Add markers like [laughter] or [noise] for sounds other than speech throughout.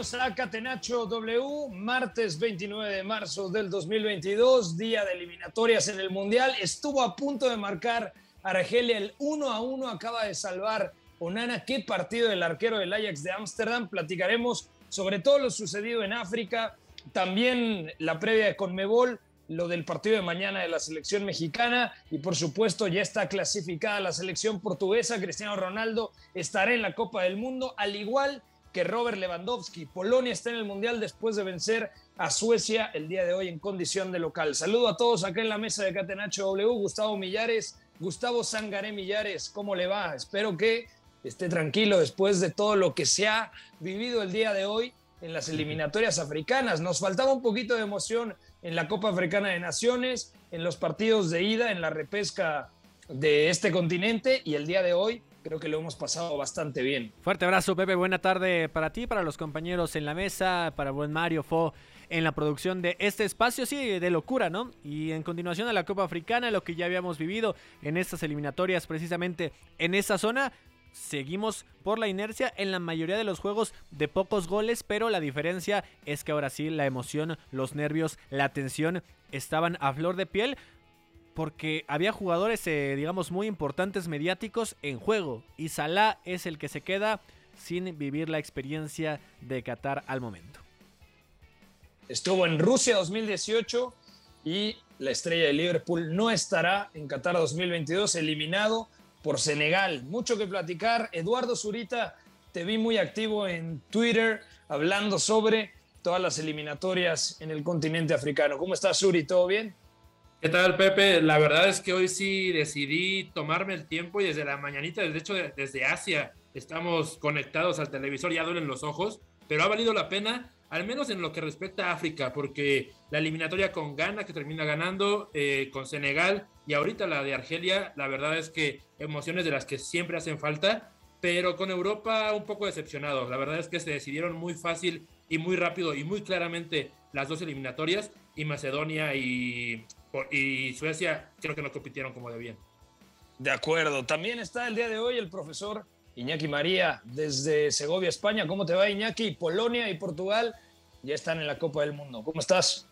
Bienvenidos a Catenacho W, martes 29 de marzo del 2022, día de eliminatorias en el Mundial. Estuvo a punto de marcar Argelia el 1 a 1, acaba de salvar Onana. Qué partido del arquero del Ajax de Ámsterdam. Platicaremos sobre todo lo sucedido en África, también la previa de Conmebol, lo del partido de mañana de la selección mexicana y por supuesto ya está clasificada la selección portuguesa. Cristiano Ronaldo estará en la Copa del Mundo, al igual que Robert Lewandowski. Polonia está en el Mundial después de vencer a Suecia el día de hoy en condición de local. Saludo a todos acá en la mesa de Catenacho W. Gustavo Millares, Gustavo Sangaré Millares, ¿cómo le va? Espero que esté tranquilo después de todo lo que se ha vivido el día de hoy en las eliminatorias africanas. Nos faltaba un poquito de emoción en la Copa Africana de Naciones, en los partidos de ida, en la repesca de este continente y el día de hoy creo que lo hemos pasado bastante bien. Fuerte abrazo, Pepe. Buena tarde para ti, para los compañeros en la mesa, para buen Mario Fo en la producción de este espacio, sí, de locura, ¿no? Y en continuación a la Copa Africana, lo que ya habíamos vivido en estas eliminatorias, precisamente en esa zona. Seguimos por la inercia en la mayoría de los juegos de pocos goles, pero la diferencia es que ahora sí la emoción, los nervios, la tensión estaban a flor de piel porque había jugadores, eh, digamos, muy importantes mediáticos en juego y Salah es el que se queda sin vivir la experiencia de Qatar al momento. Estuvo en Rusia 2018 y la estrella de Liverpool no estará en Qatar 2022, eliminado por Senegal. Mucho que platicar. Eduardo Zurita, te vi muy activo en Twitter hablando sobre todas las eliminatorias en el continente africano. ¿Cómo estás, Zuri? ¿Todo bien? ¿Qué tal, Pepe? La verdad es que hoy sí decidí tomarme el tiempo y desde la mañanita, de hecho desde Asia, estamos conectados al televisor, ya duelen los ojos, pero ha valido la pena, al menos en lo que respecta a África, porque la eliminatoria con Ghana, que termina ganando, eh, con Senegal y ahorita la de Argelia, la verdad es que emociones de las que siempre hacen falta, pero con Europa un poco decepcionado. La verdad es que se decidieron muy fácil y muy rápido y muy claramente las dos eliminatorias y Macedonia y, y Suecia creo que no compitieron como debían. De acuerdo. También está el día de hoy el profesor Iñaki María desde Segovia, España. ¿Cómo te va, Iñaki? Polonia y Portugal ya están en la Copa del Mundo. ¿Cómo estás?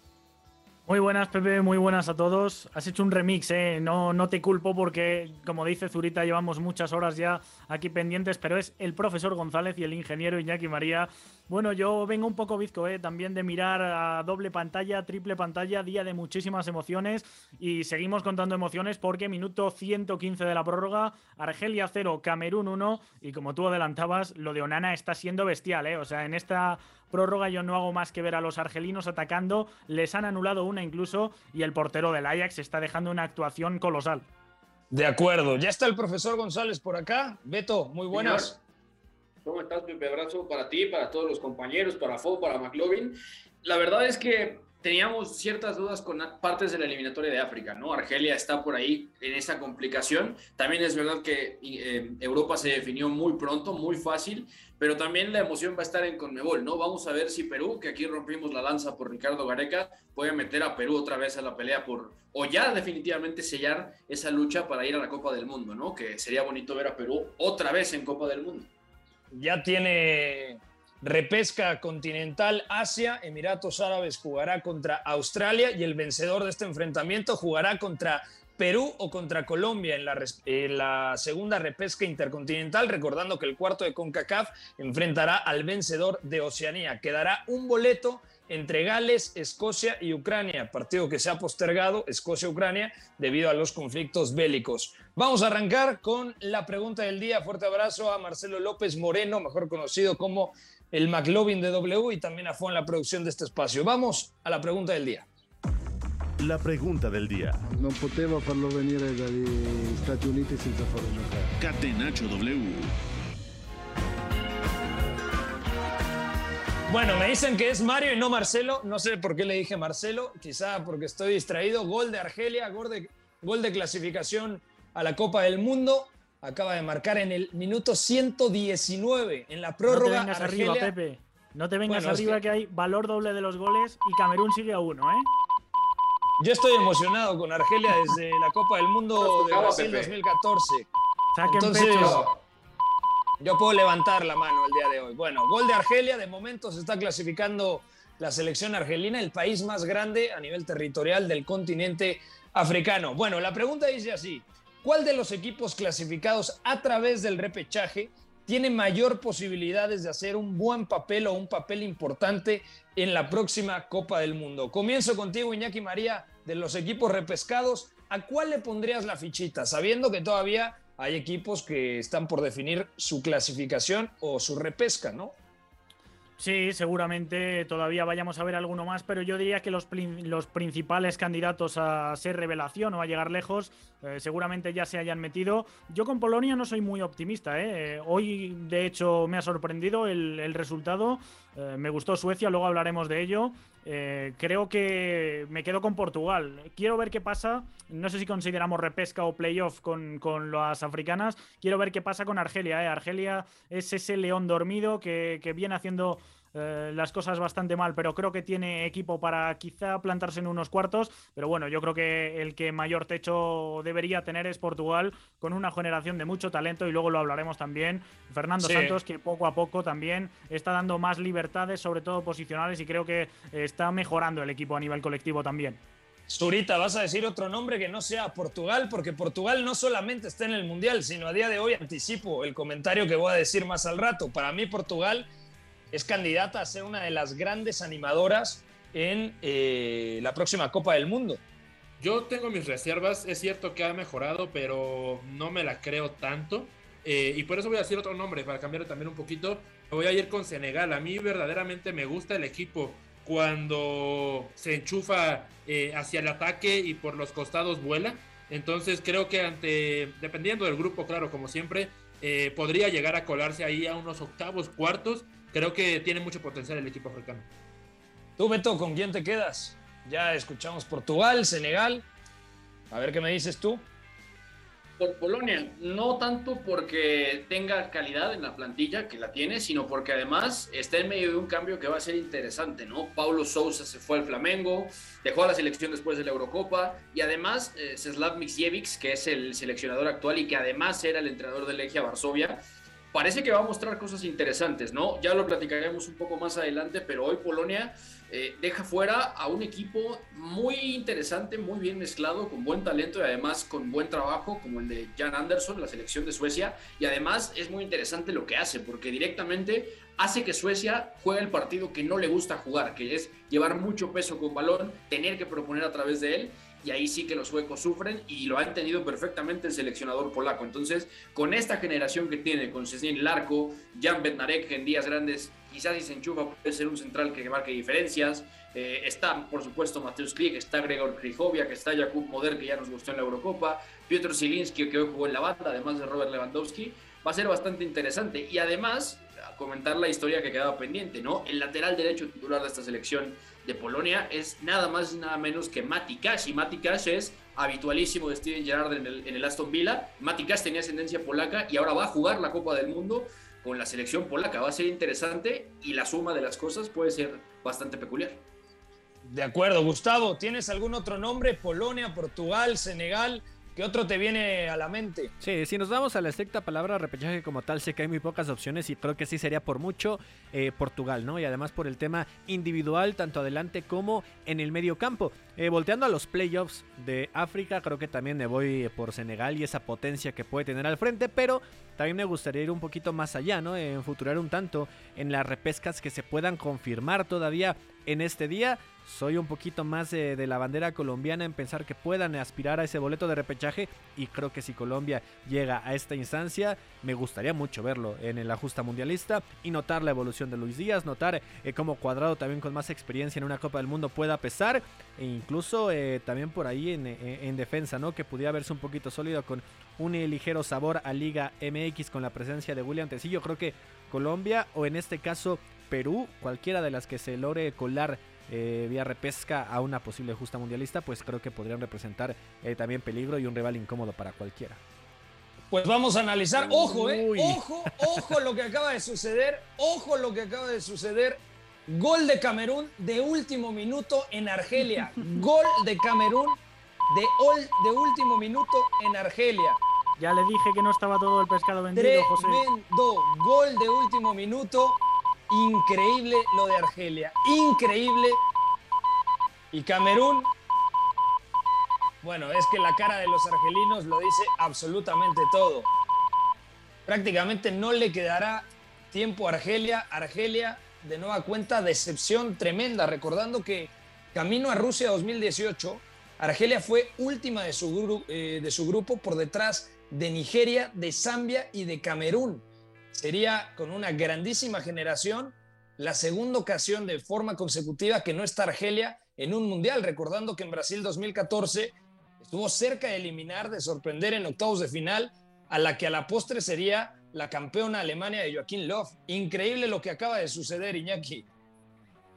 Muy buenas, Pepe, muy buenas a todos. Has hecho un remix, ¿eh? No, no te culpo porque, como dice Zurita, llevamos muchas horas ya aquí pendientes, pero es el profesor González y el ingeniero Iñaki María. Bueno, yo vengo un poco bizco, ¿eh? También de mirar a doble pantalla, triple pantalla, día de muchísimas emociones y seguimos contando emociones porque minuto 115 de la prórroga, Argelia 0, Camerún 1 y como tú adelantabas, lo de Onana está siendo bestial, ¿eh? O sea, en esta prórroga yo no hago más que ver a los argelinos atacando, les han anulado una incluso y el portero del Ajax está dejando una actuación colosal. De acuerdo, ya está el profesor González por acá. Beto, muy buenas. ¿Cómo estás, Pepe? Abrazo para ti, para todos los compañeros, para Fo, para McLovin. La verdad es que teníamos ciertas dudas con partes de la eliminatoria de África, ¿no? Argelia está por ahí en esa complicación. También es verdad que eh, Europa se definió muy pronto, muy fácil, pero también la emoción va a estar en Conmebol, ¿no? Vamos a ver si Perú, que aquí rompimos la lanza por Ricardo Gareca, puede meter a Perú otra vez a la pelea por, o ya definitivamente sellar esa lucha para ir a la Copa del Mundo, ¿no? Que sería bonito ver a Perú otra vez en Copa del Mundo. Ya tiene repesca continental Asia, Emiratos Árabes jugará contra Australia y el vencedor de este enfrentamiento jugará contra Perú o contra Colombia en la, segunda repesca intercontinental, recordando que el cuarto de CONCACAF enfrentará al vencedor de Oceanía. Quedará un boleto entre Gales, Escocia y Ucrania, partido que se ha postergado, Escocia-Ucrania, debido a los conflictos bélicos. Vamos a arrancar con la pregunta del día. Fuerte abrazo a Marcelo López Moreno, mejor conocido como el McLovin de W y también a Fon la producción de este espacio. Vamos a la pregunta del día. La pregunta del día. No poteva farlo venire dagli Stati Uniti senza farlo giocare. Catenaccio W. Bueno, me dicen que es Mario y no Marcelo. No sé por qué le dije Marcelo. Quizá porque estoy distraído. Gol de Argelia, gol de, gol de clasificación a la Copa del Mundo acaba de marcar en el minuto 119 en la prórroga. No te vengas arriba, Pepe. No te vengas arriba que... hay valor doble de los goles y Camerún sigue a uno, ¿eh? Yo estoy emocionado con Argelia desde la Copa del Mundo de Brasil 2014. Entonces, yo puedo levantar la mano el día de hoy. Bueno, gol de Argelia, de momento se está clasificando la selección argelina, el país más grande a nivel territorial del continente africano. Bueno, la pregunta dice así, ¿Cuál de los equipos clasificados a través del repechaje tiene mayor posibilidades de hacer un buen papel o un papel importante en la próxima Copa del Mundo? Comienzo contigo, Iñaki María, de los equipos repescados. ¿A cuál le pondrías la fichita? Sabiendo que todavía hay equipos que están por definir su clasificación o su repesca, ¿no? Sí, seguramente todavía vayamos a ver alguno más, pero yo diría que los, principales candidatos a ser revelación o a llegar lejos eh, seguramente ya se hayan metido. Yo con Polonia no soy muy optimista. ¿eh? eh hoy, de hecho, me ha sorprendido el, resultado. Eh, me gustó Suecia, luego hablaremos de ello. Creo que me quedo con Portugal. Quiero ver qué pasa. No sé si consideramos repesca o playoff con, con las africanas. Quiero ver qué pasa con Argelia. Argelia es ese león dormido que, que viene haciendo eh, las cosas bastante mal, pero creo que tiene equipo para quizá plantarse en unos cuartos. Pero bueno, yo creo que el que mayor techo debería tener es Portugal, con una generación de mucho talento, y luego lo hablaremos también. Fernando Santos, que poco a poco también está dando más libertades, sobre todo posicionales, y creo que está mejorando el equipo a nivel colectivo también. Zurita, vas a decir otro nombre que no sea Portugal, porque Portugal no solamente está en el Mundial, sino a día de hoy anticipo el comentario que voy a decir más al rato. Para mí Portugal es candidata a ser una de las grandes animadoras en eh, la próxima Copa del Mundo. Yo tengo mis reservas, es cierto que ha mejorado, pero no me la creo tanto. Eh, y por eso voy a decir otro nombre, para cambiar también un poquito. Voy a ir con Senegal. A mí verdaderamente me gusta el equipo cuando se enchufa eh, hacia el ataque y por los costados vuela. Entonces creo que ante, dependiendo del grupo, claro, como siempre, podría llegar a colarse ahí a unos octavos, cuartos creo que tiene mucho potencial el equipo africano. Tú, Beto, ¿con quién te quedas? Ya escuchamos Portugal, Senegal. A ver qué me dices tú. Por Polonia, no tanto porque tenga calidad en la plantilla, que la tiene, sino porque además está en medio de un cambio que va a ser interesante, ¿no? Paulo Sousa se fue al Flamengo, dejó a la selección después de la Eurocopa, y además eh, que es el seleccionador actual y que además era el entrenador de Legia Varsovia, parece que va a mostrar cosas interesantes, ¿no? Ya lo platicaremos un poco más adelante, pero hoy Polonia eh, deja fuera a un equipo muy interesante, muy bien mezclado, con buen talento y además con buen trabajo, como el de Jan Anderson, la selección de Suecia. Y además es muy interesante lo que hace, porque directamente hace que Suecia juegue el partido que no le gusta jugar, que es llevar mucho peso con balón, tener que proponer a través de él y ahí sí que los suecos sufren y lo ha entendido perfectamente el seleccionador polaco. Entonces, con esta generación que tiene, con Cecil Larco, Jan Bednarek en días grandes, quizás si se enchufa puede ser un central que marque diferencias. Eh, está, por supuesto, Mateusz Klik, está Gregor Krychowiak, que está Jakub Moder, que ya nos gustó en la Eurocopa, Piotr Zielinski, que hoy jugó en la banda, además de Robert Lewandowski. Va a ser bastante interesante. Y además, comentar la historia que quedaba pendiente, ¿no? El lateral derecho titular de esta selección de Polonia es nada más y nada menos que Mati Cash. Y Mati Cash es habitualísimo de Steven Gerrard en el, Aston Villa. Mati Cash tenía ascendencia polaca y ahora va a jugar la Copa del Mundo con la selección polaca. Va a ser interesante y la suma de las cosas puede ser bastante peculiar. De acuerdo, Gustavo, ¿tienes algún otro nombre? Polonia, Portugal, Senegal. ¿Qué otro te viene a la mente? Sí, si nos vamos a la estricta palabra repechaje como tal, sé que hay muy pocas opciones y creo que sí sería por mucho eh, Portugal, ¿no? Y además por el tema individual, tanto adelante como en el medio campo. Eh, volteando a los playoffs de África, creo que también me voy por Senegal y esa potencia que puede tener al frente, pero también me gustaría ir un poquito más allá, ¿no? En futurar un tanto en las repescas que se puedan confirmar todavía en este día. Soy un poquito más de, la bandera colombiana en pensar que puedan aspirar a ese boleto de repechaje y creo que si Colombia llega a esta instancia, me gustaría mucho verlo en el ajusta mundialista y notar la evolución de Luis Díaz, notar eh, cómo Cuadrado también con más experiencia en una Copa del Mundo pueda pesar e incluso eh, también por ahí en, en, defensa, ¿no? Que pudiera verse un poquito sólido con un ligero sabor a Liga MX con la presencia de William Tecillo. Creo que Colombia o en este caso Perú, cualquiera de las que se logre colar eh, vía repesca a una posible justa mundialista, pues creo que podrían representar eh, también peligro y un rival incómodo para cualquiera. Pues vamos a analizar, ojo, eh, ojo, ojo lo que acaba de suceder, ojo lo que acaba de suceder. Gol de Camerún de último minuto en Argelia. [laughs] Gol de Camerún de, de último minuto en Argelia. Ya le dije que no estaba todo el pescado vendido, José. Tremendo gol de último minuto Increíble lo de Argelia. Increíble. Y Camerún. Bueno, es que la cara de los argelinos lo dice absolutamente todo. Prácticamente no le quedará tiempo a Argelia. Argelia, de nueva cuenta, decepción tremenda. Recordando que camino a Rusia 2018, Argelia fue última de su, eh, de su grupo por detrás de Nigeria, de Zambia y de Camerún sería con una grandísima generación la segunda ocasión de forma consecutiva que no está Argelia en un mundial, recordando que en Brasil 2014 estuvo cerca de eliminar, de sorprender en octavos de final a la que a la postre sería la campeona Alemania de Joaquín Löw. Increíble lo que acaba de suceder, Iñaki.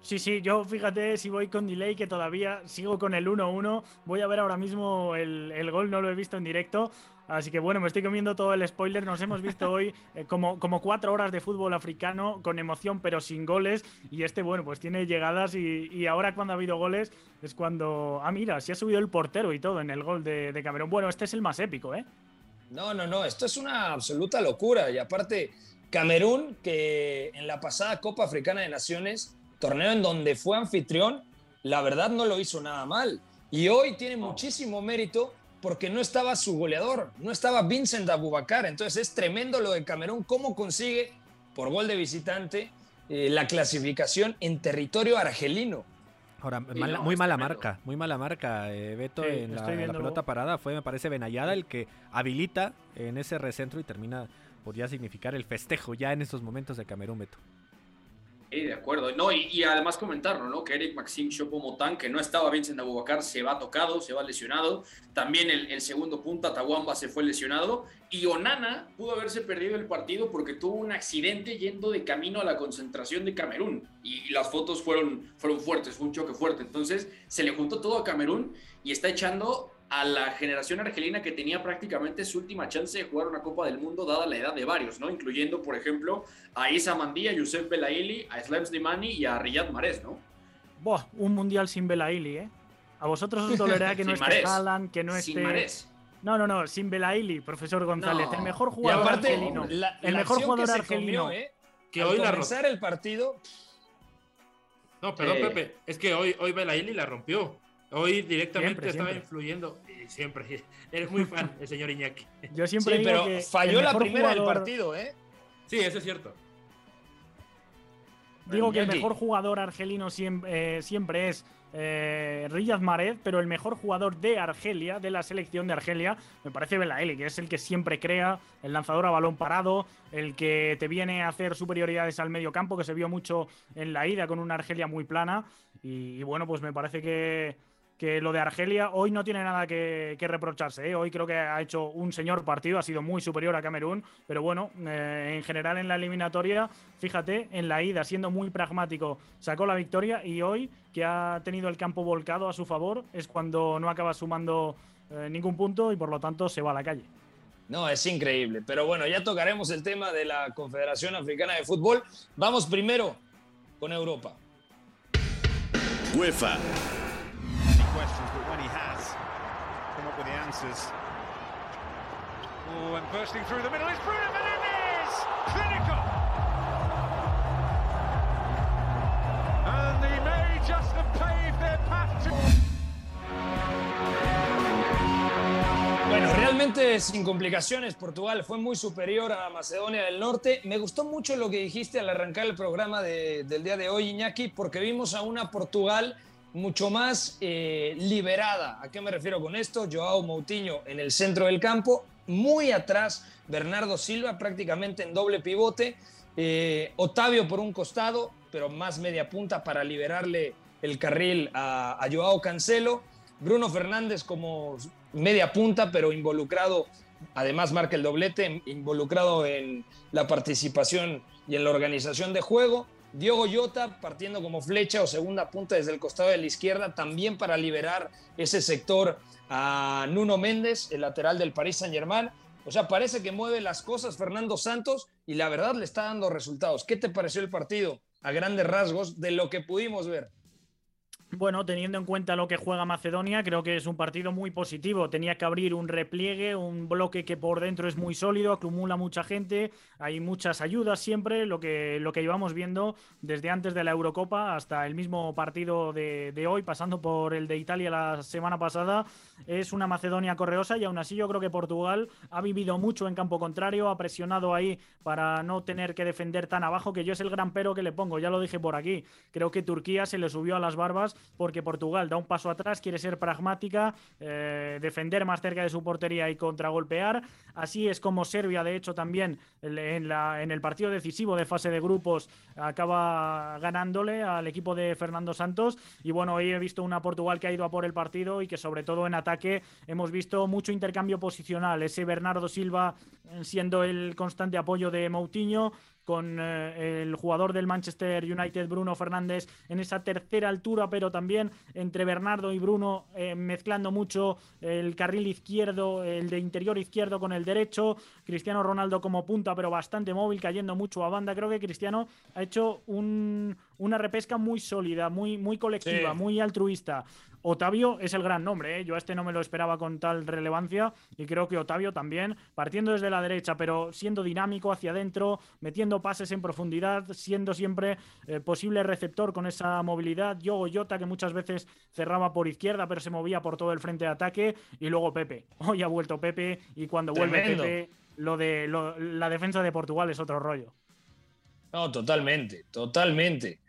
Sí, sí, yo fíjate si voy con delay que todavía sigo con el 1-1. Voy a ver ahora mismo el, el, gol, no lo he visto en directo. Así que bueno, me estoy comiendo todo el spoiler. Nos hemos visto hoy [laughs] eh, como, como cuatro horas de fútbol africano con emoción pero sin goles. Y este, bueno, pues tiene llegadas y, ahora cuando ha habido goles es cuando... Ah, mira, se ha subido el portero y todo en el gol de, de Camerún. Bueno, este es el más épico, ¿eh? No, no, no, esto es una absoluta locura. Y aparte, Camerún, que en la pasada Copa Africana de Naciones, torneo en donde fue anfitrión, la verdad no lo hizo nada mal. Y hoy tiene muchísimo mérito porque no estaba su goleador, no estaba Vincent Abubakar. Entonces es tremendo lo de Camerún, cómo consigue por gol de visitante eh, la clasificación en territorio argelino. Ahora, muy mala marca, muy mala marca, eh, Beto, en, la, pelota parada. Fue, me parece, Benayada el que habilita en ese recentro y termina, podría significar el festejo ya en estos momentos de Camerún, Beto. De acuerdo. No, y, además comentarlo, ¿no? Que Eric Maxim Choupo-Moting, que no estaba Vincent Abubakar, se va tocado, se va lesionado. También el, segundo punto, Atahuamba, se fue lesionado. Y Onana pudo haberse perdido el partido porque tuvo un accidente yendo de camino a la concentración de Camerún. Y, las fotos fueron, fueron fuertes, fue un choque fuerte. Entonces se le juntó todo a Camerún y está echando a la generación argelina que tenía prácticamente su última chance de jugar una Copa del Mundo dada la edad de varios, ¿no? Incluyendo, por ejemplo, a Isa Mandí, a Youssef Belaili, a Slav Slimani y a Riyad Mahrez, ¿no? Buah, un mundial sin Belaili, ¿eh? A vosotros os dolerá [laughs] que no esté Haaland, que no esté... Sin No, no, no, sin Belaili, profesor González, el mejor jugador argelino. el mejor jugador argelino. ¿eh? Que hoy la rompió. el partido. No, perdón, eh. Pepe, es que hoy, hoy Belaili la rompió. Hoy directamente estaba influyendo. siempre. [laughs] Eres muy fan, el señor Iñaki. Yo siempre sí, pero falló la primera del partido, ¿eh? Sí, eso es cierto. Digo que el mejor jugador argelino siempre, eh, siempre es eh, Riyad Mahrez, pero el mejor jugador de Argelia, de la selección de Argelia, me parece Belaeli, que es el que siempre crea, el lanzador a balón parado, el que te viene a hacer superioridades al medio campo, que se vio mucho en la ida con una Argelia muy plana. y bueno, pues me parece que, que lo de Argelia hoy no tiene nada que, reprocharse. ¿eh? Hoy creo que ha hecho un señor partido, ha sido muy superior a Camerún, pero bueno, eh, en general en la eliminatoria, fíjate, en la ida, siendo muy pragmático, sacó la victoria y hoy, que ha tenido el campo volcado a su favor, es cuando no acaba sumando eh, ningún punto y por lo tanto se va a la calle. No, es increíble. Pero bueno, ya tocaremos el tema de la Confederación Africana de Fútbol. Vamos primero con Europa. UEFA and bursting. Bueno, realmente sin complicaciones, Portugal fue muy superior a Macedonia del Norte. Me gustó mucho lo que dijiste al arrancar el programa de, del día de hoy, Iñaki, porque vimos a una Portugal mucho más eh, liberada. ¿A qué me refiero con esto? Joao Moutinho en el centro del campo, muy atrás Bernardo Silva prácticamente en doble pivote, eh, Otavio por un costado, pero más media punta para liberarle el carril a, a Joao Cancelo, Bruno Fernández como media punta, pero involucrado, además marca el doblete, involucrado en la participación y en la organización de juego. Diogo Jota partiendo como flecha o segunda punta desde el costado de la izquierda, también para liberar ese sector a Nuno Méndez, el lateral del Paris Saint-Germain. O sea, parece que mueve las cosas Fernando Santos y la verdad le está dando resultados. ¿Qué te pareció el partido a grandes rasgos de lo que pudimos ver? Bueno, teniendo en cuenta lo que juega Macedonia, creo que es un partido muy positivo. Tenía que abrir un repliegue, un bloque que por dentro es muy sólido, acumula mucha gente, hay muchas ayudas siempre, lo que, lo que llevamos viendo desde antes de la Eurocopa hasta el mismo partido de, de hoy, pasando por el de Italia la semana pasada. Es una Macedonia correosa y aún así yo creo que Portugal ha vivido mucho en campo contrario, ha presionado ahí para no tener que defender tan abajo, que yo es el gran pero que le pongo, ya lo dije por aquí. Creo que Turquía se le subió a las barbas porque Portugal da un paso atrás, quiere ser pragmática, eh, defender más cerca de su portería y contragolpear. Así es como Serbia, de hecho, también en, la, en el partido decisivo de fase de grupos acaba ganándole al equipo de Fernando Santos. Y bueno, hoy he visto una Portugal que ha ido a por el partido y que sobre todo en ataque hemos visto mucho intercambio posicional. Ese Bernardo Silva siendo el constante apoyo de Moutinho, con eh, el jugador del Manchester United, Bruno Fernández, en esa tercera altura, pero también entre Bernardo y Bruno, eh, mezclando mucho el carril izquierdo, el de interior izquierdo con el derecho, Cristiano Ronaldo como punta, pero bastante móvil, cayendo mucho a banda. Creo que Cristiano ha hecho una repesca muy sólida, muy, muy colectiva, muy altruista. Otavio es el gran nombre, ¿eh? yo a este no me lo esperaba con tal relevancia y creo que Otavio también, partiendo desde la derecha, pero siendo dinámico hacia adentro, metiendo pases en profundidad, siendo siempre eh, posible receptor con esa movilidad. Yo Jota, que muchas veces cerraba por izquierda, pero se movía por todo el frente de ataque. Y luego Pepe. [laughs] Hoy ha vuelto Pepe y cuando vuelve Pepe, lo de la defensa de Portugal es otro rollo. No, totalmente, totalmente.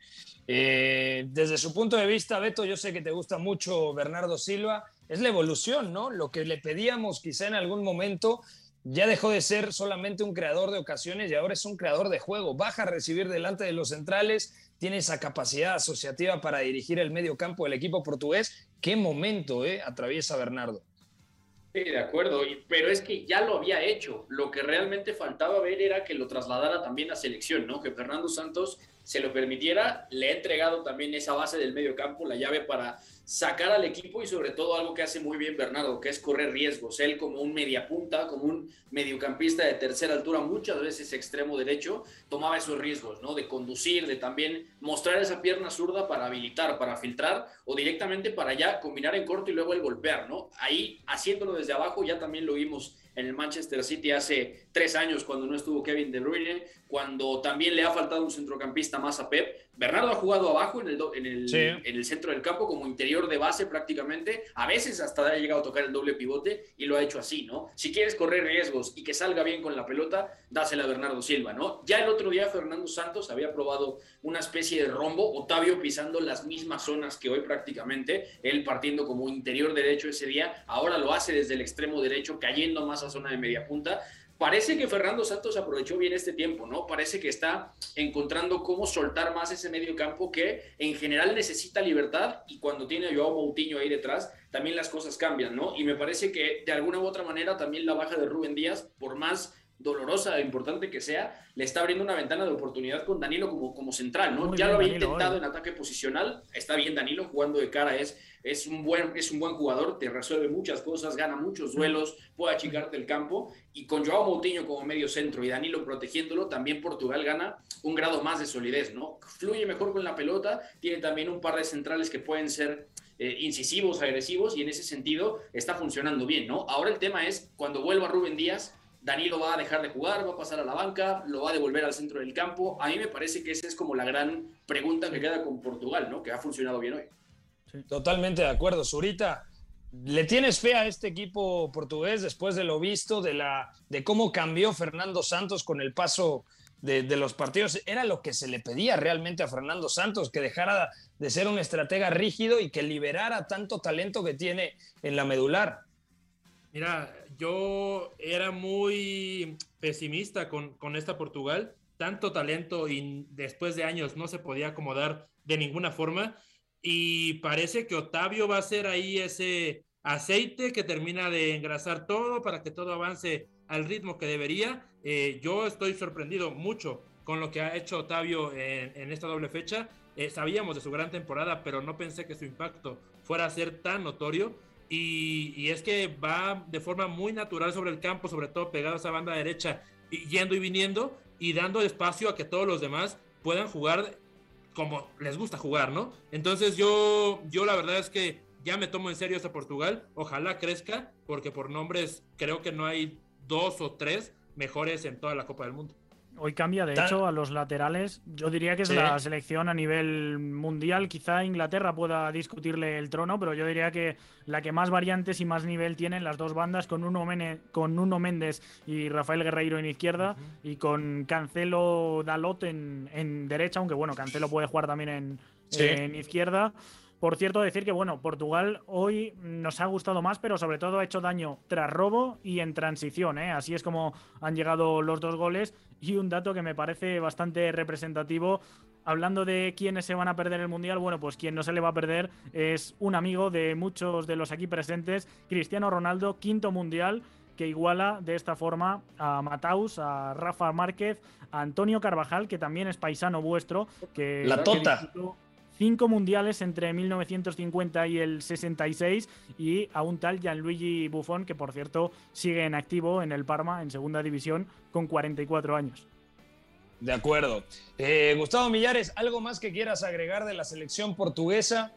Eh, desde su punto de vista, Beto, yo sé que te gusta mucho Bernardo Silva. Es la evolución, ¿no? Lo que le pedíamos quizá en algún momento ya dejó de ser solamente un creador de ocasiones y ahora es un creador de juego. Baja a recibir delante de los centrales, tiene esa capacidad asociativa para dirigir el medio campo del equipo portugués. Qué momento ¿eh? atraviesa Bernardo. Sí, de acuerdo, pero es que ya lo había hecho. Lo que realmente faltaba ver era que lo trasladara también a selección, ¿no? Que Fernando Santos se lo permitiera. Le ha entregado también esa base del medio campo, la llave para sacar al equipo y sobre todo algo que hace muy bien Bernardo, que es correr riesgos. Él como un mediapunta, como un mediocampista de tercera altura, muchas veces extremo derecho, tomaba esos riesgos, ¿no? De conducir, de también mostrar esa pierna zurda para habilitar, para filtrar o directamente para ya combinar en corto y luego el golpear, ¿no? Ahí haciéndolo desde abajo ya también lo vimos en el Manchester City hace tres años cuando no estuvo Kevin De Bruyne, cuando también le ha faltado un centrocampista más a Pep. Bernardo ha jugado abajo en el, en el, en el centro del campo como interior de base prácticamente, a veces hasta ha llegado a tocar el doble pivote y lo ha hecho así, ¿no? Si quieres correr riesgos y que salga bien con la pelota, dásela a Bernardo Silva, ¿no? Ya el otro día Fernando Santos había probado una especie de rombo, Otavio pisando las mismas zonas que hoy prácticamente, él partiendo como interior derecho ese día, ahora lo hace desde el extremo derecho, cayendo más a zona de media punta parece que Fernando Santos aprovechó bien este tiempo, ¿no? Parece que está encontrando cómo soltar más ese medio campo que en general necesita libertad y cuando tiene a Joao Moutinho ahí detrás, también las cosas cambian, ¿no? Y me parece que de alguna u otra manera también la baja de Rubén Díaz, por más dolorosa e importante que sea, le está abriendo una ventana de oportunidad con Danilo como, como central, ¿no? ya lo había intentado en ataque posicional, está bien Danilo jugando de cara, es, es, un buen, es un buen jugador, te resuelve muchas cosas, gana muchos duelos, puede achicarte el campo, y con Joao Moutinho como medio centro y Danilo protegiéndolo, también Portugal gana un grado más de solidez, ¿no? Fluye mejor con la pelota, tiene también un par de centrales que pueden ser eh, incisivos, agresivos, y en ese sentido está funcionando bien, ¿no? Ahora el tema es, cuando vuelva Rubén Díaz, Danilo va a dejar de jugar, va a pasar a la banca, lo va a devolver al centro del campo. A mí me parece que esa es como la gran pregunta que queda con Portugal, ¿no? Que ha funcionado bien hoy. Totalmente de acuerdo. Zurita, ¿le tienes fe a este equipo portugués después de lo visto, de, la, de cómo cambió Fernando Santos con el paso de, de, los partidos? Era lo que se le pedía realmente a Fernando Santos, que dejara de ser un estratega rígido y que liberara tanto talento que tiene en la medular. Mira, yo era muy pesimista con, con esta Portugal. Tanto talento y después de años no se podía acomodar de ninguna forma. Y parece que Otavio va a ser ahí ese aceite que termina de engrasar todo para que todo avance al ritmo que debería. Eh, yo estoy sorprendido mucho con lo que ha hecho Otavio en, en esta doble fecha. Eh, sabíamos de su gran temporada, pero no pensé que su impacto fuera a ser tan notorio. Y, es que va de forma muy natural sobre el campo, sobre todo pegado a esa banda derecha, yendo y viniendo y dando espacio a que todos los demás puedan jugar como les gusta jugar, ¿no? Entonces yo, yo la verdad es que ya me tomo en serio esta Portugal, ojalá crezca, porque por nombres creo que no hay dos o tres mejores en toda la Copa del Mundo. Hoy cambia, de hecho, a los laterales. Yo diría que es la selección a nivel mundial. Quizá Inglaterra pueda discutirle el trono, pero yo diría que la que más variantes y más nivel tienen las dos bandas, con Uno, con Uno Méndez y Rafael Guerreiro en izquierda, y con Cancelo Dalot en, en, derecha, aunque bueno, Cancelo puede jugar también en, en izquierda. Por cierto, decir que bueno, Portugal hoy nos ha gustado más, pero sobre todo ha hecho daño tras robo y en transición. ¿eh? Así es como han llegado los dos goles. Y un dato que me parece bastante representativo. Hablando de quiénes se van a perder el Mundial, bueno, pues quien no se le va a perder es un amigo de muchos de los aquí presentes, Cristiano Ronaldo, quinto Mundial, que iguala de esta forma a Mataus, a Rafa Márquez, a Antonio Carvajal, que también es paisano vuestro. Que, La Tota cinco mundiales entre 1950 y el 66 y a un tal Gianluigi Buffon que por cierto sigue en activo en el Parma en segunda división con 44 años. De acuerdo. Eh, Gustavo Millares, ¿algo más que quieras agregar de la selección portuguesa?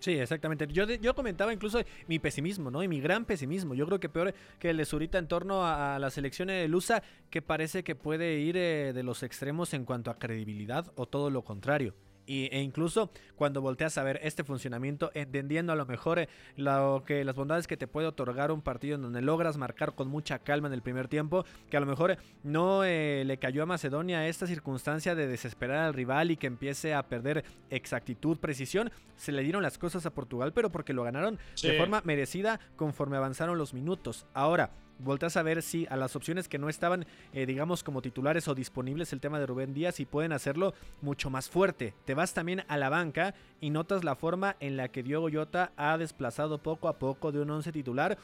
Sí, exactamente. Yo, yo comentaba incluso mi pesimismo, ¿no? Y mi gran pesimismo. Yo creo que peor que el de Zurita en torno a, la selección de Lusa, que parece que puede ir eh, de los extremos en cuanto a credibilidad o todo lo contrario e incluso cuando volteas a ver este funcionamiento, entendiendo a lo mejor eh, lo que las bondades que te puede otorgar un partido en donde logras marcar con mucha calma en el primer tiempo, que a lo mejor eh, no eh, le cayó a Macedonia esta circunstancia de desesperar al rival y que empiece a perder exactitud, precisión, se le dieron las cosas a Portugal, pero porque lo ganaron de forma merecida conforme avanzaron los minutos. Ahora, volteas a ver si a las opciones que no estaban, eh, digamos, como titulares o disponibles el tema de Rubén Díaz y pueden hacerlo mucho más fuerte. Te vas también a la banca y notas la forma en la que Diogo Jota ha desplazado poco a poco de un once titular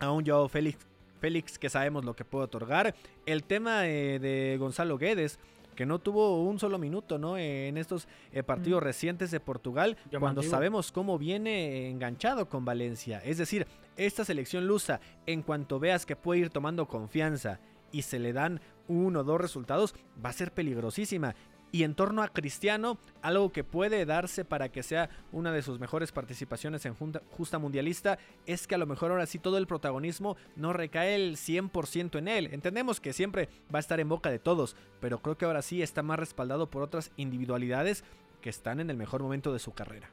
a un Joao Félix, Félix que sabemos lo que puede otorgar. El tema eh, de Gonzalo Guedes que no tuvo un solo minuto ¿no? en estos eh, partidos recientes de Portugal, cuando sabemos cómo viene enganchado con Valencia. Es decir, esta selección lusa, en cuanto veas que puede ir tomando confianza y se le dan uno o dos resultados, va a ser peligrosísima. Y en torno a Cristiano, algo que puede darse para que sea una de sus mejores participaciones en justa mundialista es que a lo mejor ahora sí todo el protagonismo no recae el 100% en él. Entendemos que siempre va a estar en boca de todos, pero creo que ahora sí está más respaldado por otras individualidades que están en el mejor momento de su carrera.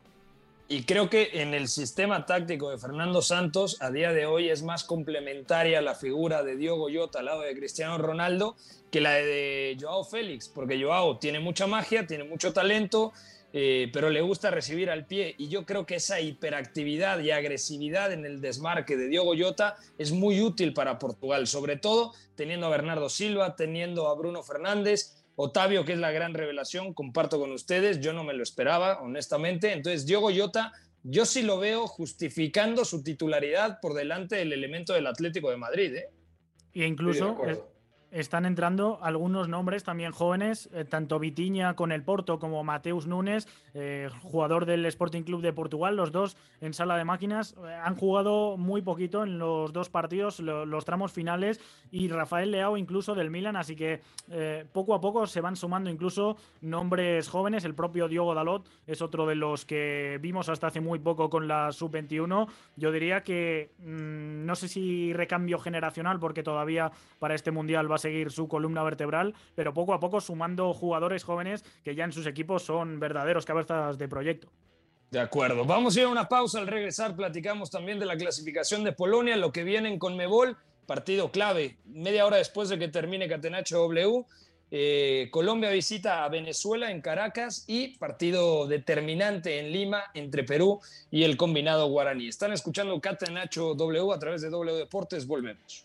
Y creo que en el sistema táctico de Fernando Santos, a día de hoy es más complementaria la figura de Diogo Jota al lado de Cristiano Ronaldo que la de Joao Félix, porque Joao tiene mucha magia, tiene mucho talento, eh, pero le gusta recibir al pie. Y yo creo que esa hiperactividad y agresividad en el desmarque de Diogo Jota es muy útil para Portugal, sobre todo teniendo a Bernardo Silva, teniendo a Bruno Fernández. Otavio, que es la gran revelación, comparto con ustedes, yo no me lo esperaba, honestamente. Entonces, Diogo Jota, yo sí lo veo justificando su titularidad por delante del elemento del Atlético de Madrid. ¿eh? Y incluso están entrando algunos nombres también jóvenes, eh, tanto Vitiña con el Porto como Mateus Nunes, eh, jugador del Sporting Club de Portugal, los dos en sala de máquinas, eh, han jugado muy poquito en los dos partidos, los tramos finales, y Rafael Leao incluso del Milan, así que poco a poco se van sumando incluso nombres jóvenes, el propio Diogo Dalot es otro de los que vimos hasta hace muy poco con la sub-21, yo diría que mm, no sé si recambio generacional, porque todavía para este mundial va a seguir su columna vertebral, pero poco a poco sumando jugadores jóvenes que ya en sus equipos son verdaderos cabezas de proyecto. De acuerdo. Vamos a ir a una pausa. Al regresar platicamos también de la clasificación de Polonia, lo que viene en Conmebol, partido clave. Media hora después de que termine Catenacho W, eh, Colombia visita a Venezuela en Caracas y partido determinante en Lima entre Perú y el combinado guaraní. Están escuchando Catenacho W a través de W Deportes. Volvemos.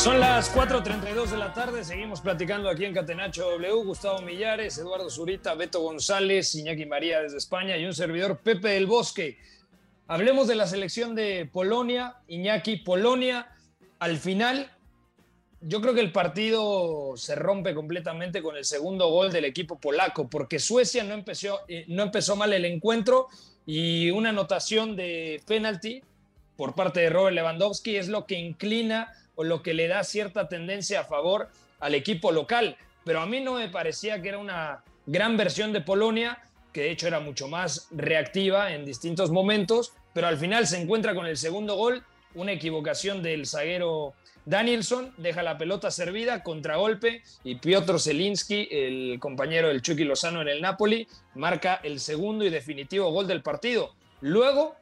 Son las 4.32 de la tarde, seguimos platicando aquí en Catenacho W, Gustavo Millares, Eduardo Zurita, Beto González, Iñaki María desde España y un servidor Pepe del Bosque. Hablemos de la selección de Polonia, Iñaki, Polonia, al final yo creo que el partido se rompe completamente con el segundo gol del equipo polaco, porque Suecia no empezó, eh, no empezó mal el encuentro y una anotación de penalti por parte de Robert Lewandowski es lo que inclina lo que le da cierta tendencia a favor al equipo local. Pero a mí no me parecía que era una gran versión de Polonia, que de hecho era mucho más reactiva en distintos momentos, pero al final se encuentra con el segundo gol, una equivocación del zaguero Danielson, deja la pelota servida, contragolpe, y Piotr Zelinski, el compañero del Chucky Lozano en el Napoli, marca el segundo y definitivo gol del partido. Luego,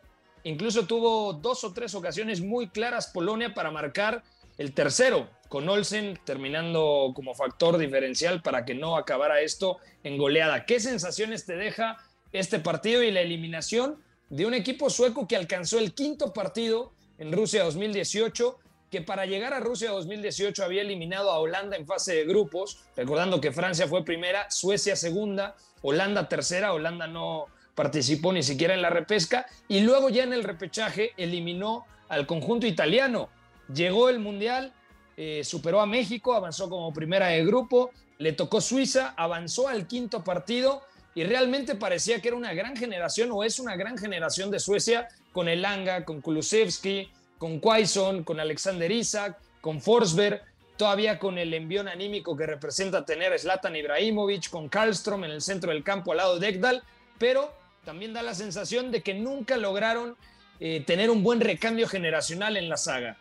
incluso tuvo dos o tres ocasiones muy claras Polonia para marcar el tercero, con Olsen terminando como factor diferencial para que no acabara esto en goleada. ¿Qué sensaciones te deja este partido y la eliminación de un equipo sueco que alcanzó el quinto partido en Rusia 2018? que para llegar a Rusia 2018 había eliminado a Holanda en fase de grupos, recordando que Francia fue primera, Suecia segunda, Holanda tercera, Holanda no participó ni siquiera en la repesca, y luego ya en el repechaje eliminó al conjunto italiano, llegó el Mundial, eh, superó a México, avanzó como primera de grupo, le tocó Suiza, avanzó al quinto partido y realmente parecía que era una gran generación o es una gran generación de Suecia con Elanga, con Kulusevski, con Quaison, con Alexander Isak, con Forsberg, todavía con el envión anímico que representa tener a Zlatan Ibrahimovic, con Karlstrom en el centro del campo al lado de Ekdal, pero también da la sensación de que nunca lograron eh, tener un buen recambio generacional en la saga.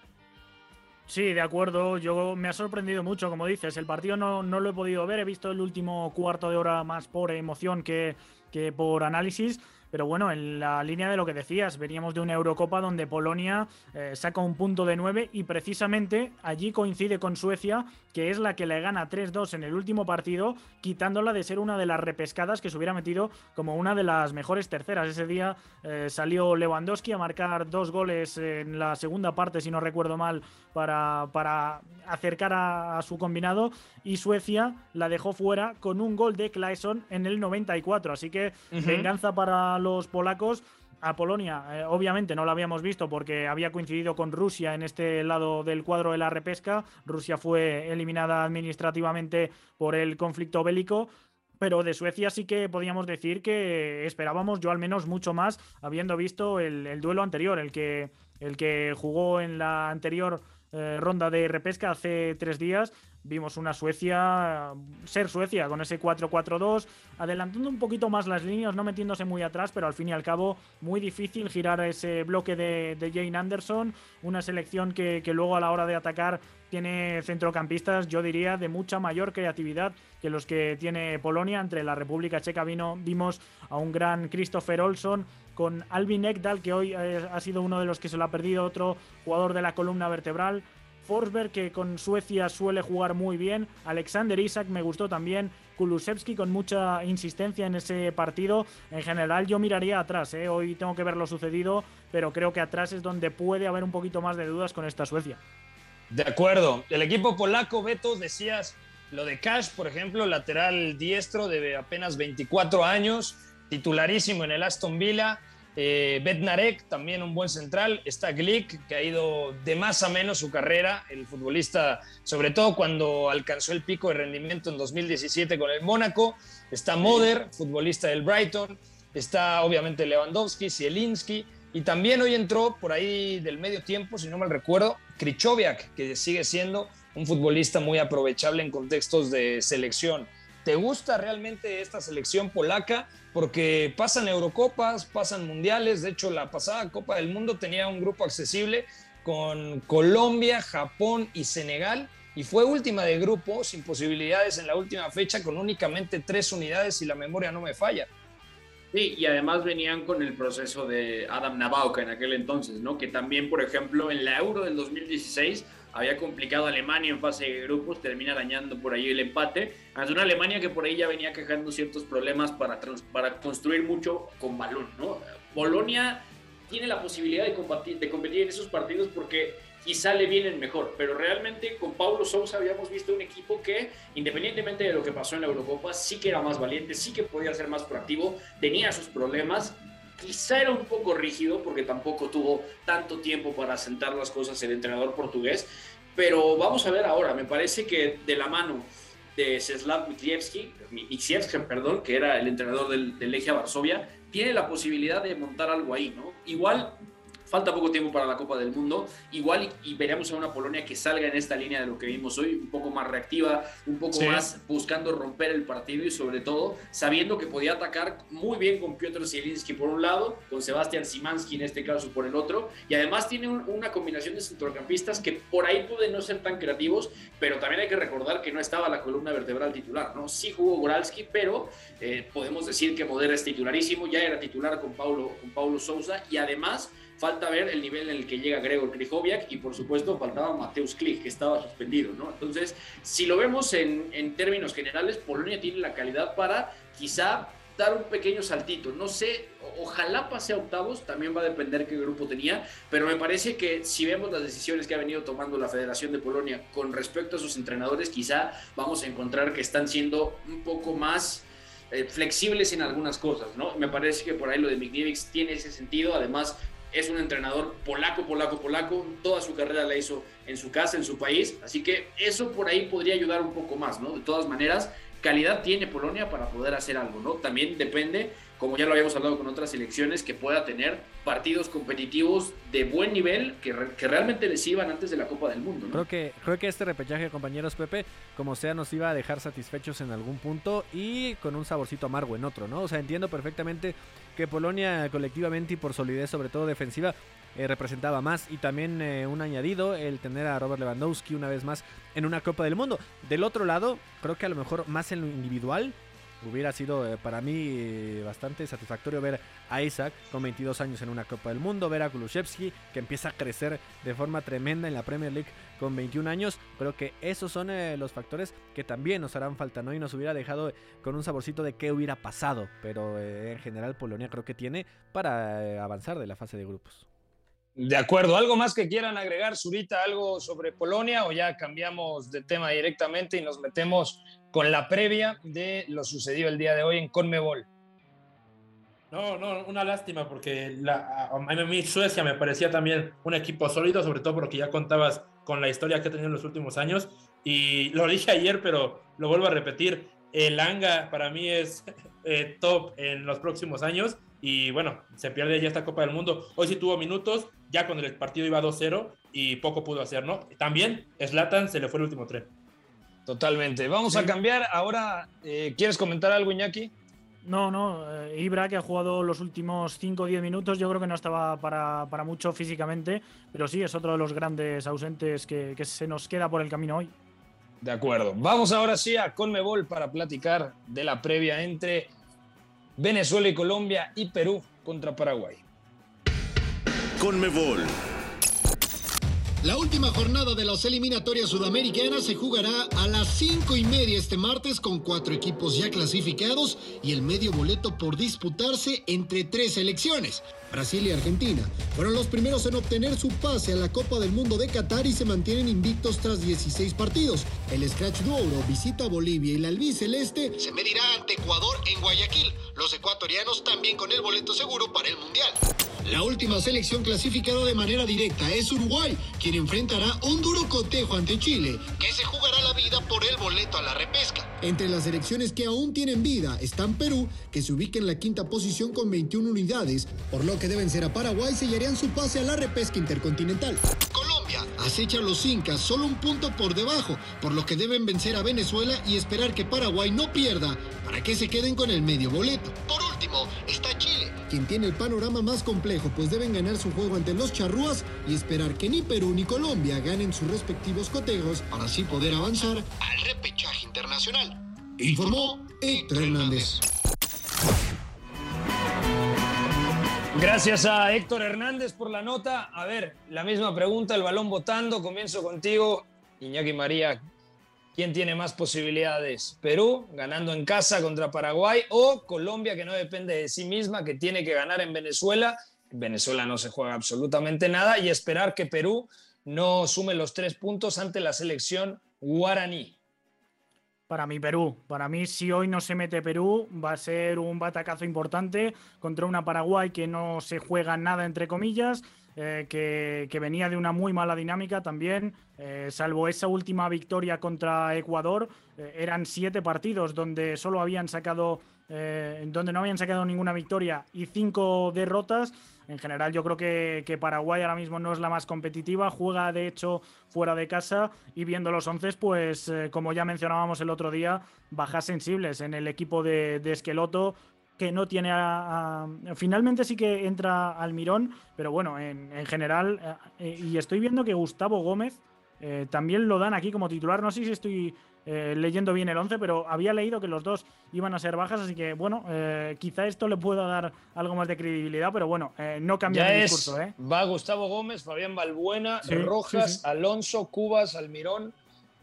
Sí, de acuerdo. Yo me ha sorprendido mucho, como dices. El partido no, no lo he podido ver. He visto el último cuarto de hora más por emoción que, que por análisis. Pero bueno, en la línea de lo que decías, veníamos de una Eurocopa donde Polonia eh, saca un punto de 9 y precisamente allí coincide con Suecia, que es la que le gana 3-2 en el último partido, quitándola de ser una de las repescadas que se hubiera metido como una de las mejores terceras. Ese día eh, salió Lewandowski a marcar dos goles en la segunda parte, si no recuerdo mal, para, para acercar a, su combinado y Suecia la dejó fuera con un gol de Claesson en el 94. Así que venganza para los polacos. A Polonia, eh, obviamente no la habíamos visto porque había coincidido con Rusia en este lado del cuadro de la repesca. Rusia fue eliminada administrativamente por el conflicto bélico. Pero de Suecia sí que podíamos decir que esperábamos, yo al menos, mucho más, habiendo visto el, el duelo anterior, el que, el que jugó en la anterior eh, ronda de repesca hace tres días. Vimos una Suecia ser Suecia con ese 4-4-2, adelantando un poquito más las líneas, no metiéndose muy atrás, pero al fin y al cabo muy difícil girar ese bloque de, Jane Anderson, una selección que, luego a la hora de atacar tiene centrocampistas, yo diría, de mucha mayor creatividad que los que tiene Polonia. Entre la República Checa vino, vimos a un gran Christopher Olson con Alvin Ekdal, que hoy eh, ha sido uno de los que se lo ha perdido, otro jugador de la columna vertebral. Forsberg, que con Suecia suele jugar muy bien. Alexander Isak me gustó también. Kulusevski con mucha insistencia en ese partido. En general yo miraría atrás, ¿eh? hoy tengo que ver lo sucedido, pero creo que atrás es donde puede haber un poquito más de dudas con esta Suecia. De acuerdo. El equipo polaco, Beto, decías lo de Cash, por ejemplo, lateral diestro de apenas 24 años, titularísimo en el Aston Villa. Eh, Bednarek, también un buen central. Está Glick, que ha ido de más a menos su carrera. El futbolista, sobre todo cuando alcanzó el pico de rendimiento en 2017 con el Mónaco. Está Moder, futbolista del Brighton. Está obviamente Lewandowski, Zielinski. Y también hoy entró por ahí del medio tiempo, si no mal recuerdo, Krichowiak, que sigue siendo un futbolista muy aprovechable en contextos de selección. ¿Te gusta realmente esta selección polaca? Porque pasan Eurocopas, pasan mundiales. De hecho, la pasada Copa del Mundo tenía un grupo accesible con Colombia, Japón y Senegal. Y fue última de grupo, sin posibilidades en la última fecha, con únicamente tres unidades, y la memoria no me falla. Sí, y además venían con el proceso de Adam Nabauka en aquel entonces, ¿no? Que también, por ejemplo, en la Euro del 2016 había complicado a Alemania en fase de grupos, termina dañando por ahí el empate, ante una Alemania que por ahí ya venía quejando ciertos problemas para, para construir mucho con balón, ¿no? Polonia tiene la posibilidad de, combatir, de competir en esos partidos porque quizá le vienen mejor, pero realmente con Paulo Sousa habíamos visto un equipo que, independientemente de lo que pasó en la Eurocopa, sí que era más valiente, sí que podía ser más proactivo, tenía sus problemas, quizá era un poco rígido porque tampoco tuvo tanto tiempo para sentar las cosas el entrenador portugués, pero vamos a ver ahora, me parece que de la mano de Czeslaw Mikliewski, perdón, que era el entrenador del, del Legia Varsovia, tiene la posibilidad de montar algo ahí, ¿no? Igual Falta poco tiempo para la Copa del Mundo. Igual y, veremos a una Polonia que salga en esta línea de lo que vimos hoy, un poco más reactiva, un poco más buscando romper el partido y sobre todo sabiendo que podía atacar muy bien con Piotr Zielinski por un lado, con Sebastián Simansky en este caso por el otro, y además tiene una combinación de centrocampistas que por ahí pueden no ser tan creativos, pero también hay que recordar que no estaba la columna vertebral titular, ¿no? Sí jugó Goralski, pero eh, podemos decir que Modera es titularísimo, ya era titular con Paulo, con Paulo Sousa y además Falta ver el nivel en el que llega Gregor Krychowiak y por supuesto faltaba Mateusz Klich, que estaba suspendido, ¿no? Entonces, si lo vemos en, en términos generales, Polonia tiene la calidad para quizá dar un pequeño saltito. No sé, ojalá pase a octavos, también va a depender qué grupo tenía, pero me parece que si vemos las decisiones que ha venido tomando la Federación de Polonia con respecto a sus entrenadores, quizá vamos a encontrar que están siendo un poco más eh, flexibles en algunas cosas, ¿no? Me parece que por ahí lo de Mikniewicz tiene ese sentido, además es un entrenador polaco, polaco, polaco, toda su carrera la hizo en su casa, en su país, así que eso por ahí podría ayudar un poco más, ¿no? De todas maneras, calidad tiene Polonia para poder hacer algo, ¿no? También depende, como ya lo habíamos hablado con otras selecciones, que pueda tener partidos competitivos de buen nivel que, que realmente les iban antes de la Copa del Mundo, ¿no? Creo que, creo que este repechaje, compañeros Pepe, como sea, nos iba a dejar satisfechos en algún punto y con un saborcito amargo en otro, ¿no? O sea, entiendo perfectamente que Polonia colectivamente y por solidez, sobre todo defensiva, eh, representaba más. Y también eh, un añadido, el tener a Robert Lewandowski una vez más en una Copa del Mundo. Del otro lado, creo que a lo mejor más en lo individual, hubiera sido eh, para mí bastante satisfactorio ver a Isaac con 22 años en una Copa del Mundo, ver a Kulusevski que empieza a crecer de forma tremenda en la Premier League con 21 años. Creo que esos son los factores que también nos harán falta, ¿no? Y nos hubiera dejado con un saborcito de qué hubiera pasado, pero en general Polonia creo que tiene para avanzar de la fase de grupos. De acuerdo, ¿algo más que quieran agregar, Zurita, algo sobre Polonia o ya cambiamos de tema directamente y nos metemos con la previa de lo sucedido el día de hoy en Conmebol? No, no, una lástima porque la, a mí Suecia me parecía también un equipo sólido, sobre todo porque ya contabas con la historia que ha tenido en los últimos años. Y lo dije ayer, pero lo vuelvo a repetir, el Anga para mí es [laughs] eh, top en los próximos años. Y bueno, se pierde ya esta Copa del Mundo. Hoy sí tuvo minutos, ya cuando el partido iba 2-0 y poco pudo hacer, ¿no? También Slatan se le fue el último tren. Totalmente. Vamos a cambiar. Ahora, eh, ¿quieres comentar algo, Iñaki? No, no. eh, Ibra, que ha jugado los últimos 5 o 10 minutos, yo creo que no estaba para, para mucho físicamente, pero sí es otro de los grandes ausentes que, que se nos queda por el camino hoy. De acuerdo. Vamos ahora sí a Conmebol para platicar de la previa entre Venezuela y Colombia y Perú contra Paraguay. Conmebol. La última jornada de las eliminatorias sudamericanas se jugará a las cinco y media este martes con cuatro equipos ya clasificados y el medio boleto por disputarse entre tres selecciones. Brasil y Argentina fueron los primeros en obtener su pase a la Copa del Mundo de Qatar y se mantienen invictos tras 16 partidos. El Scratch Douro visita a Bolivia y la albiceleste se medirá ante Ecuador en Guayaquil. Los ecuatorianos también con el boleto seguro para el Mundial. La última selección clasificada de manera directa es Uruguay, quien enfrentará un duro cotejo ante Chile, que se jugará la vida por el boleto a la repesca. Entre las selecciones que aún tienen vida están Perú, que se ubica en la quinta posición con 21 unidades, por lo que deben ser a Paraguay sellarían su pase a la repesca intercontinental. Colombia acecha a los incas solo un punto por debajo, por lo que deben vencer a Venezuela y esperar que Paraguay no pierda para que se queden con el medio boleto. Por último, está Chile, quien tiene el panorama más complejo, pues deben ganar su juego ante los charrúas y esperar que ni Perú ni Colombia ganen sus respectivos cotejos para así poder avanzar al repechaje internacional. Informó Héctor Hernández. Gracias a Héctor Hernández por la nota. A ver, la misma pregunta, el balón votando. Comienzo contigo, Iñaki María. ¿Quién tiene más posibilidades? ¿Perú ganando en casa contra Paraguay o Colombia que no depende de sí misma, que tiene que ganar en Venezuela? En Venezuela no se juega absolutamente nada y esperar que Perú no sume los tres puntos ante la selección guaraní. Para mí, Perú. Para mí, si hoy no se mete Perú, va a ser un batacazo importante contra una Paraguay que no se juega nada, entre comillas, eh, que, venía de una muy mala dinámica también. eh, salvo esa última victoria contra Ecuador, eh, eran siete partidos donde solo habían sacado, donde no habían sacado ninguna victoria y cinco derrotas. En general, yo creo que, Paraguay ahora mismo no es la más competitiva, juega de hecho fuera de casa y viendo los once, pues eh, como ya mencionábamos el otro día, bajas sensibles en el equipo de, Esqueloto que no tiene a, Finalmente sí que entra Almirón, pero bueno, en, en general, eh, eh, y estoy viendo que Gustavo Gómez también lo dan aquí como titular, no sé si estoy eh, leyendo bien el 11, pero había leído que los dos iban a ser bajas, así que bueno, eh, quizá esto le pueda dar algo más de credibilidad, pero bueno, eh, no cambia el discurso, va Gustavo Gómez, Fabián Balbuena, Sí, Rojas, sí, sí. Alonso, Cubas, Almirón,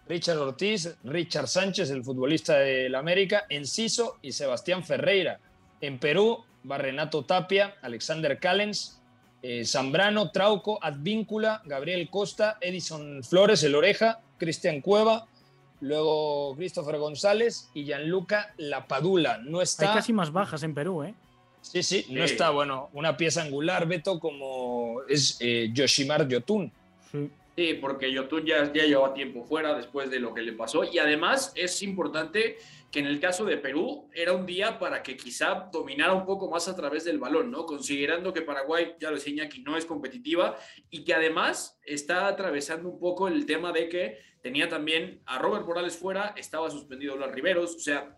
Richard Ortiz, Richard Sánchez, el futbolista del América, Enciso y Sebastián Ferreira. En Perú va Renato Tapia, Alexander Callens, eh, Zambrano, Trauco, Advíncula, Gabriel Costa, Edison Flores, el Oreja, Cristian Cueva, luego Christopher González y Gianluca Lapadula. No está. Hay casi más bajas en Perú, ¿eh? Sí, sí, no está, bueno, una pieza angular, Beto, como es eh, Yoshimar Yotun. Sí. Sí, porque Yotun ya, ya llevaba tiempo fuera después de lo que le pasó. Y además es importante que en el caso de Perú era un día para que quizá dominara un poco más a través del balón, ¿no? Considerando que Paraguay, ya lo decía Iñaki, no es competitiva y que además está atravesando un poco el tema de que tenía también a Robert Morales fuera, estaba suspendido Blas Riveros, o sea,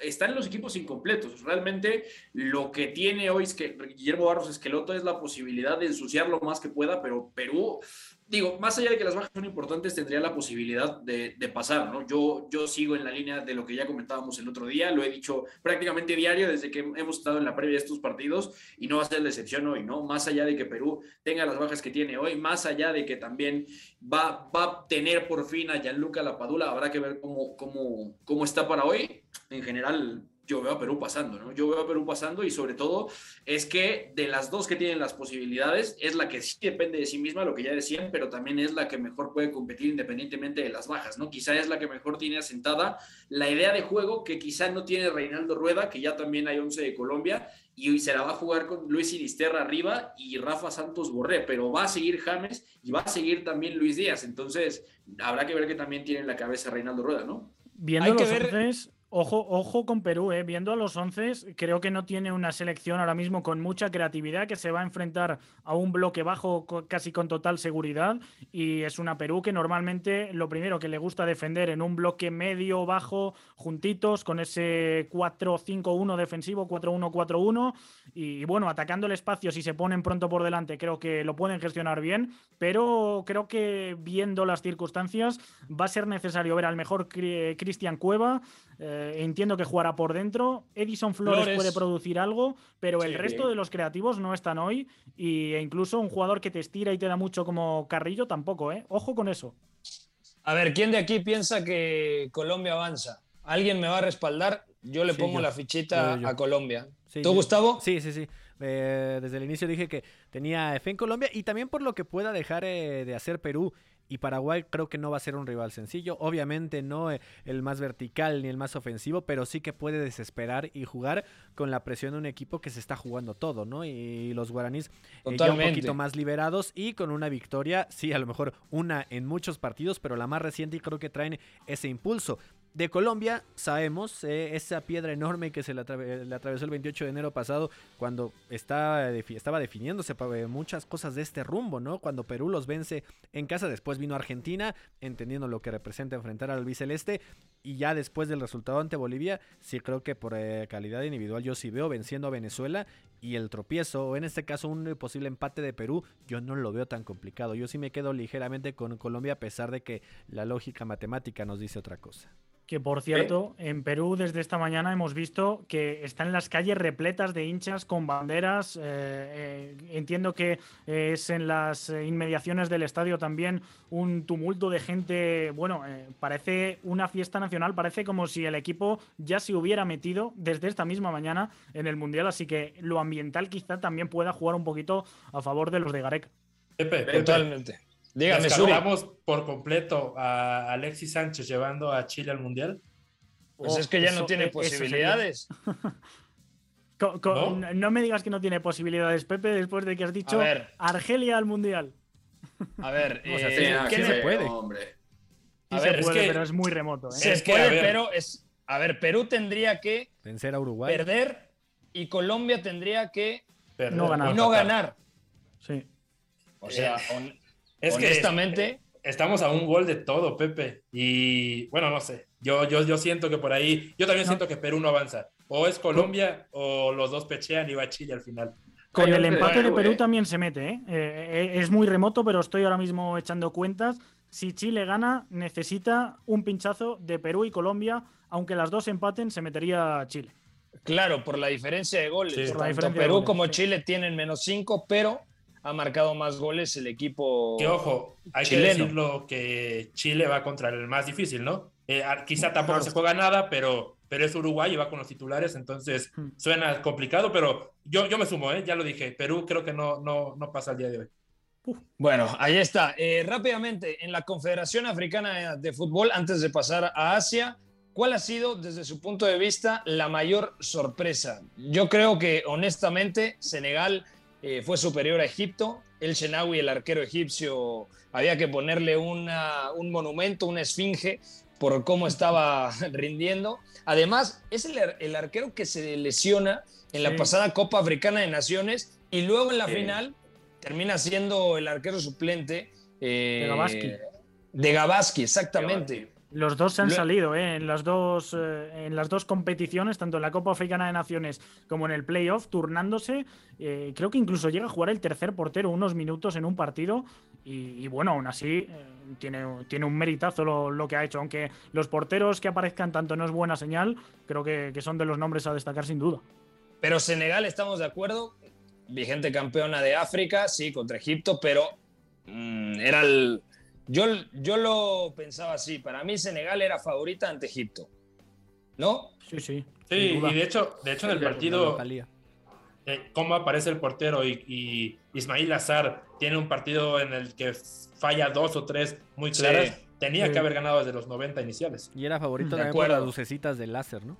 están los equipos incompletos. Realmente lo que tiene hoy es que Guillermo Barros Esqueloto es la posibilidad de ensuciar lo más que pueda, pero Perú, digo, más allá de que las bajas son importantes, tendría la posibilidad de, de pasar, ¿no? Yo, yo sigo en la línea de lo que ya comentábamos el otro día, lo he dicho prácticamente diario desde que hemos estado en la previa de estos partidos y no va a ser la excepción hoy, ¿no? Más allá de que Perú tenga las bajas que tiene hoy, más allá de que también va, va a tener por fin a Gianluca Lapadula, habrá que ver cómo, cómo, cómo está para hoy. En general, yo veo a Perú pasando, ¿no? Yo veo a Perú pasando y sobre todo es que de las dos que tienen las posibilidades, es la que sí depende de sí misma, lo que ya decían, pero también es la que mejor puede competir independientemente de las bajas, ¿no? Quizá es la que mejor tiene asentada la idea de juego que quizá no tiene Reinaldo Rueda, que ya también hay 11 de Colombia, y hoy se la va a jugar con Luis Inisterra arriba y Rafa Santos Borré, pero va a seguir James y va a seguir también Luis Díaz, entonces habrá que ver que también tiene en la cabeza Reinaldo Rueda, ¿no? Viendo Hay que los ver- onces, Ojo, ojo con Perú, eh. viendo a los 11, creo que no tiene una selección ahora mismo con mucha creatividad, que se va a enfrentar a un bloque bajo casi con total seguridad. Y es una Perú que normalmente lo primero que le gusta defender en un bloque medio, bajo, juntitos, con ese 4-5-1 defensivo, 4-1-4-1. Y bueno, atacando el espacio, si se ponen pronto por delante, creo que lo pueden gestionar bien. Pero creo que viendo las circunstancias, va a ser necesario ver al mejor Cristian Cueva. Eh, entiendo que jugará por dentro. Edison Flores, puede producir algo, pero el resto de los creativos no están hoy. Y, e incluso un jugador que te estira y te da mucho como Carrillo tampoco, ¿eh? Ojo con eso. A ver, ¿quién de aquí piensa que Colombia avanza? ¿Alguien me va a respaldar? Yo le pongo la fichita a Colombia. ¿Tú, Gustavo? Sí, sí, sí. Eh, desde el inicio dije que tenía fe en Colombia y también por lo que pueda dejar eh, de hacer Perú y Paraguay creo que no va a ser un rival sencillo. Obviamente no eh, el más vertical ni el más ofensivo, pero sí que puede desesperar y jugar con la presión de un equipo que se está jugando todo, ¿no? Y los guaraníes eh, ya un poquito más liberados y con una victoria, sí, a lo mejor una en muchos partidos, pero la más reciente y creo que traen ese impulso. De Colombia sabemos eh, esa piedra enorme que se le, atravesó el 28 de enero pasado cuando estaba, estaba definiéndose muchas cosas de este rumbo, ¿no? Cuando Perú los vence en casa, después vino Argentina, entendiendo lo que representa enfrentar al biceleste y ya después del resultado ante Bolivia, sí creo que por eh, calidad individual yo sí veo venciendo a Venezuela y el tropiezo, o en este caso un posible empate de Perú, yo no lo veo tan complicado. Yo sí me quedo ligeramente con Colombia a pesar de que la lógica matemática nos dice otra cosa. Que por cierto, en Perú desde esta mañana hemos visto que están las calles repletas de hinchas con banderas. Eh, eh, entiendo que es en las inmediaciones del estadio también un tumulto de gente. Bueno, eh, parece una fiesta nacional, parece como si el equipo ya se hubiera metido desde esta misma mañana en el Mundial. Así que lo ambiental quizá también pueda jugar un poquito a favor de los de Garek. Totalmente. Dígame, ¿Descartamos por completo a Alexis Sánchez llevando a Chile al Mundial? Pues es que ya no tiene posibilidades. [laughs] ¿No? me digas que no tiene posibilidades, Pepe, después de que has dicho Argelia al Mundial. A ver, [laughs] eh, ¿qué se puede? Hombre. Sí se puede, pero es muy remoto. ¿eh? Se puede, pero es. A ver, Perú tendría que vencer a Uruguay. Perder y Colombia tendría que no ganar. Y no ganar. Sí. O sea, es Honestamente, que estamos a un gol de todo, Pepe. Y bueno, no sé. Yo, yo, yo siento que por ahí, yo también siento que Perú no avanza. O es Colombia o los dos pechean y va a Chile al final. Con el empate de Perú también se mete, ¿eh? ¿eh? Es muy remoto, pero estoy ahora mismo echando cuentas. Si Chile gana, necesita un pinchazo de Perú y Colombia. Aunque las dos empaten, se metería Chile. Claro, por la diferencia de goles. Tanto Perú como Chile tienen menos cinco, pero ha marcado más goles el equipo. Que ojo, hay que decirlo que Chile va contra el más difícil, ¿no? Eh, quizá tampoco se juega nada, pero, pero es Uruguay y va con los titulares, entonces hmm. suena complicado, pero yo, yo me sumo, ¿eh? ya lo dije. Perú creo que no, no, no pasa el día de hoy. Bueno, ahí está. Eh, rápidamente, en la Confederación Africana de Fútbol, antes de pasar a Asia, ¿cuál ha sido, desde su punto de vista, la mayor sorpresa? Yo creo que, honestamente, Senegal eh, fue superior a Egipto. El Shenawi, el arquero egipcio, había que ponerle un monumento, una esfinge, por cómo estaba [laughs] rindiendo. Además, es el, arquero que se lesiona en la pasada Copa Africana de Naciones y luego en la final termina siendo el arquero suplente de Gabaski. De Gabaski, exactamente. Los dos se han salido ¿eh? en, las dos, eh, en las dos competiciones, tanto en la Copa Africana de Naciones como en el playoff, turnándose. Eh, creo que incluso llega a jugar el tercer portero unos minutos en un partido. Y, bueno, aún así tiene, tiene un meritazo lo, que ha hecho. Aunque los porteros que aparezcan tanto no es buena señal, creo que, son de los nombres a destacar sin duda. Pero Senegal, estamos de acuerdo, vigente campeona de África, sí, contra Egipto, pero mm, era el yo, yo lo pensaba así. Para mí Senegal era favorita ante Egipto. ¿No? Sí, sí. Sí, y de hecho, de hecho en el partido, eh, cómo aparece el portero y, Ismail Azar tiene un partido en el que falla dos o tres muy claras, tenía que haber ganado desde los 90 iniciales. Y era favorito de por las lucecitas del láser, ¿no?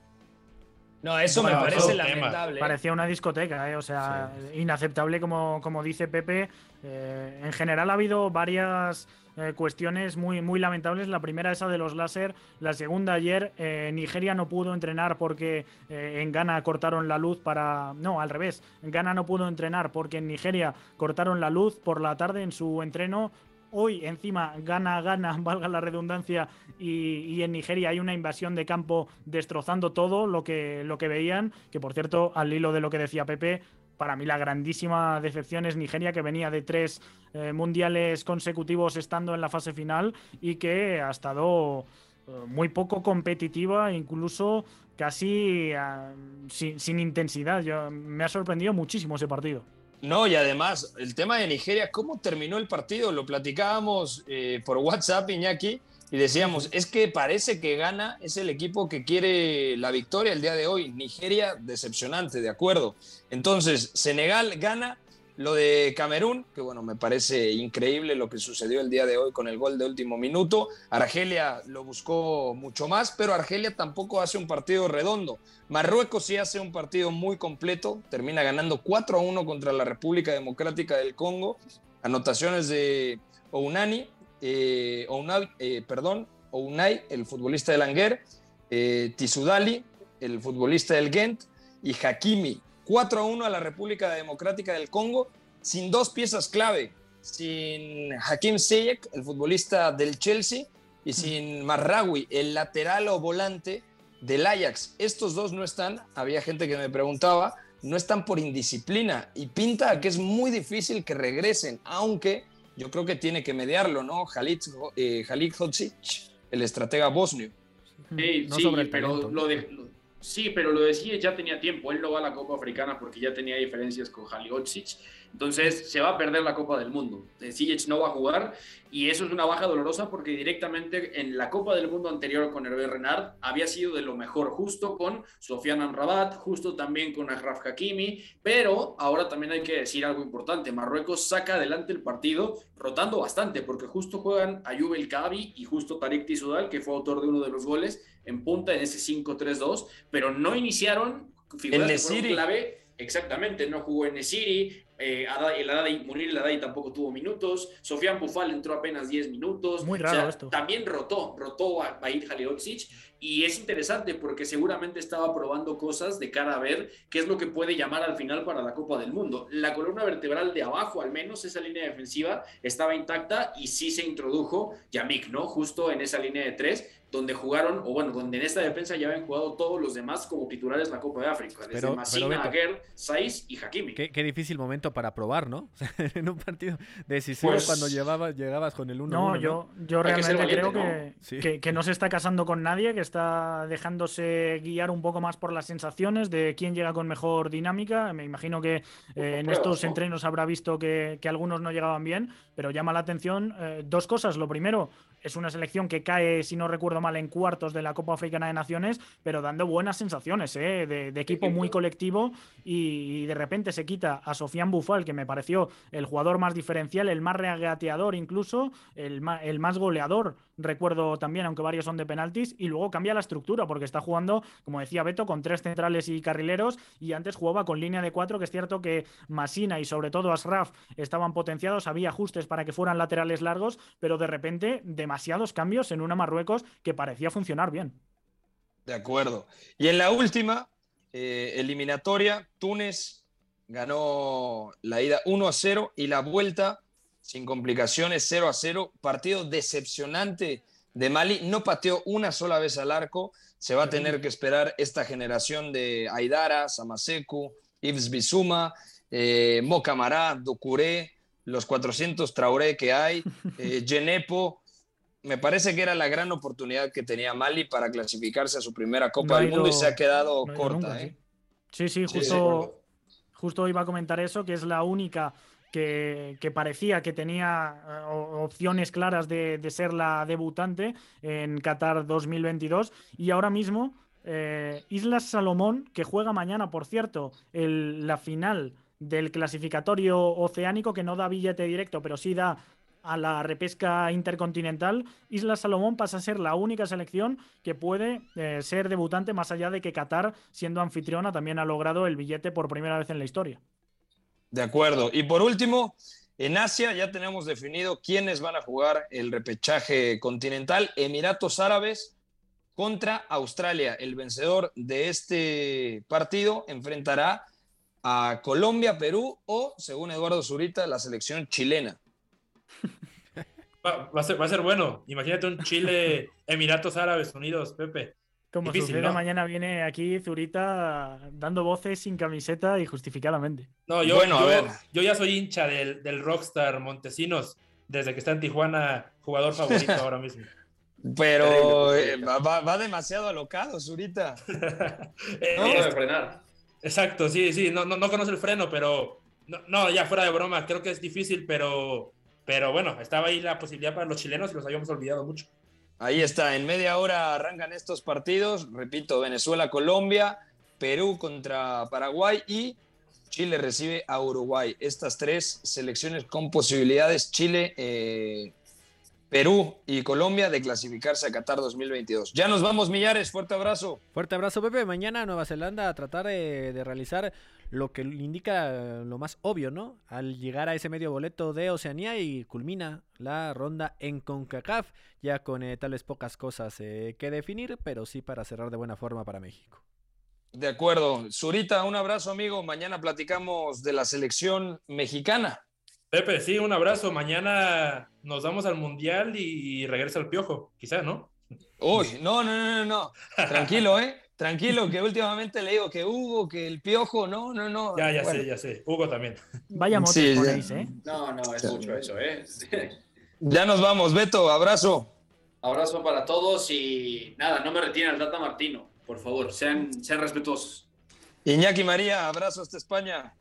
No, eso me parece lamentable. Parecía una discoteca, ¿eh? o sea, inaceptable como, como dice Pepe. Eh, en general ha habido varias eh, cuestiones muy, muy lamentables. La primera esa de los láser, la segunda ayer, Nigeria no pudo entrenar porque en Ghana cortaron la luz para... No, al revés, Ghana no pudo entrenar porque en Nigeria cortaron la luz por la tarde en su entreno. Hoy encima gana, gana, [laughs] valga la redundancia, y, en Nigeria hay una invasión de campo destrozando todo lo que, lo que veían, que por cierto, al hilo de lo que decía Pepe, para mí la grandísima decepción es Nigeria, que venía de tres eh, mundiales consecutivos estando en la fase final y que ha estado eh, muy poco competitiva, incluso casi ah, sin, intensidad. Yo, me ha sorprendido muchísimo ese partido. No, y además, el tema de Nigeria, ¿cómo terminó el partido? Lo platicábamos eh, por WhatsApp, Iñaki, y decíamos, es que parece que gana, es el equipo que quiere la victoria el día de hoy. Nigeria, decepcionante, de acuerdo. Entonces, Senegal gana, lo de Camerún, que bueno, me parece increíble lo que sucedió el día de hoy con el gol de último minuto. Argelia lo buscó mucho más, pero Argelia tampoco hace un partido redondo. Marruecos sí hace un partido muy completo, termina ganando 4 a 1 contra la República Democrática del Congo. Anotaciones de Ounani, eh, eh, perdón, Ounai, el futbolista del Anguer, eh, Tisudali, el futbolista del Ghent, y Hakimi, 4 a 1 a la República Democrática del Congo, sin dos piezas clave, sin Hakim Ziyech, el futbolista del Chelsea, y sin Marraoui, el lateral o volante del Ajax. Estos dos no están, había gente que me preguntaba, no están por indisciplina y pinta que es muy difícil que regresen, aunque yo creo que tiene que mediarlo, ¿no? Halit, eh, el estratega bosnio. Sí, sí pero lo, de, Sí, pero lo decía, ya tenía tiempo. Él no va a la Copa Africana porque ya tenía diferencias con Haliotsic. Entonces se va a perder la Copa del Mundo. Sijic no va a jugar y eso es una baja dolorosa porque directamente en la Copa del Mundo anterior con Hervé Renard había sido de lo mejor, justo con Sofian Amrabat, justo también con Agraf Hakimi, pero ahora también hay que decir algo importante. Marruecos saca adelante el partido rotando bastante porque justo juegan Ayub El Kabi y justo Tarik Tisudal, que fue autor de uno de los goles en punta en ese 5-3-2, pero no iniciaron figuras clave. Exactamente, no jugó en Nesiri, eh, el Adai, Munir el Adai tampoco tuvo minutos, Sofian Bufal entró apenas 10 minutos. Muy raro esto. También rotó, rotó a Bair Haliotsic y es interesante porque seguramente estaba probando cosas de cara a ver qué es lo que puede llamar al final para la Copa del Mundo. La columna vertebral de abajo, al menos esa línea defensiva, estaba intacta y sí se introdujo Yamik, ¿no? Justo en esa línea de tres donde jugaron, o bueno, donde en esta defensa ya habían jugado todos los demás como titulares la Copa de África, desde pero, Aguer, Saiz y Hakimi. Qué, difícil momento para probar, ¿no? [laughs] en un partido decisivo pues cuando llevabas, llegabas con el 1 No, yo, yo realmente creo Que, que, no se está casando con nadie, que está dejándose guiar un poco más por las sensaciones de quién llega con mejor dinámica. Me imagino que eh, en estos entrenos habrá visto que, algunos no llegaban bien, pero llama la atención eh, dos cosas. Lo primero, es una selección que cae, si no recuerdo mal, en cuartos de la Copa Africana de Naciones, pero dando buenas sensaciones, ¿eh? de, equipo muy colectivo y, de repente se quita a Sofian Bufal, que me pareció el jugador más diferencial, el más regateador incluso, el el más goleador recuerdo también, aunque varios son de penaltis, y luego cambia la estructura, porque está jugando, como decía Beto, con tres centrales y carrileros, y antes jugaba con línea de cuatro, que es cierto que Masina y sobre todo Asraf estaban potenciados, había ajustes para que fueran laterales largos, pero de repente demasiados cambios en una Marruecos que parecía funcionar bien. De acuerdo. Y en la última eh, eliminatoria, Túnez ganó la ida 1 a 0 y la vuelta sin complicaciones, 0 a 0. Partido decepcionante de Mali. No pateó una sola vez al arco. Se va a tener que esperar esta generación de Aidara, Samaseku, Ibs Bisuma, eh, Mocamará, Ducuré, los 400 Traoré que hay, eh, [laughs] Genepo. Me parece que era la gran oportunidad que tenía Mali para clasificarse a su primera Copa del Mundo y se ha quedado corta. ¿eh? sí. sí, justo, justo iba a comentar eso, que es la única que, parecía que tenía eh, opciones claras de, ser la debutante en Qatar 2022 y ahora mismo eh, Islas Salomón, que juega mañana, por cierto, la final del clasificatorio oceánico, que no da billete directo, pero sí da a la repesca intercontinental, Isla Salomón pasa a ser la única selección que puede eh, ser debutante, más allá de que Qatar, siendo anfitriona, también ha logrado el billete por primera vez en la historia. De acuerdo. Y por último, en Asia ya tenemos definido quiénes van a jugar el repechaje continental. Emiratos Árabes contra Australia. El vencedor de este partido enfrentará a Colombia, Perú o, según Eduardo Zurita, la selección chilena. [laughs] Va, a ser, bueno. Imagínate un Chile, Emiratos Árabes Unidos, Pepe. Como Difícil, sucede, mañana viene aquí Zurita dando voces sin camiseta y justificadamente. No, yo, bueno, a ver. yo ya soy hincha del, del Rockstar Montesinos desde que está en Tijuana, jugador favorito ahora mismo. [laughs] Pero eh, va, demasiado alocado, Zurita. [laughs] Eh, no debe frenar. Exacto, sí, sí, no, no, conoce el freno, pero no, ya fuera de broma, creo que es difícil, pero, pero bueno, estaba ahí la posibilidad para los chilenos y los habíamos olvidado mucho. Ahí está, en media hora arrancan estos partidos, repito, Venezuela, Colombia, Perú contra Paraguay y Chile recibe a Uruguay. Estas tres selecciones con posibilidades, Chile, eh, Perú y Colombia de clasificarse a Qatar 2022. Ya nos vamos, Millares. Fuerte abrazo. Fuerte abrazo, Pepe. Mañana Nueva Zelanda a tratar de, realizar lo que indica lo más obvio, ¿no? Al llegar a ese medio boleto de Oceanía y culmina la ronda en CONCACAF, ya con eh, tales pocas cosas eh, que definir, pero sí para cerrar de buena forma para México. De acuerdo. Zurita, un abrazo, amigo. Mañana platicamos de la selección mexicana. Pepe, sí, un abrazo. Mañana nos vamos al Mundial y regresa el Piojo, quizá, ¿no? Uy, no, no, no, no, Tranquilo, ¿eh? Tranquilo, que últimamente le digo que Hugo, que el Piojo, no, no, no. Ya, ya sé, ya sé. Hugo también. Vaya motes ponéis, ¿eh? No, no, es mucho eso, ¿eh? ya nos vamos, Beto, abrazo. Abrazo para todos y nada, no me retiren al Tata Martino, por favor, sean, sean respetuosos. Iñaki María, abrazo hasta España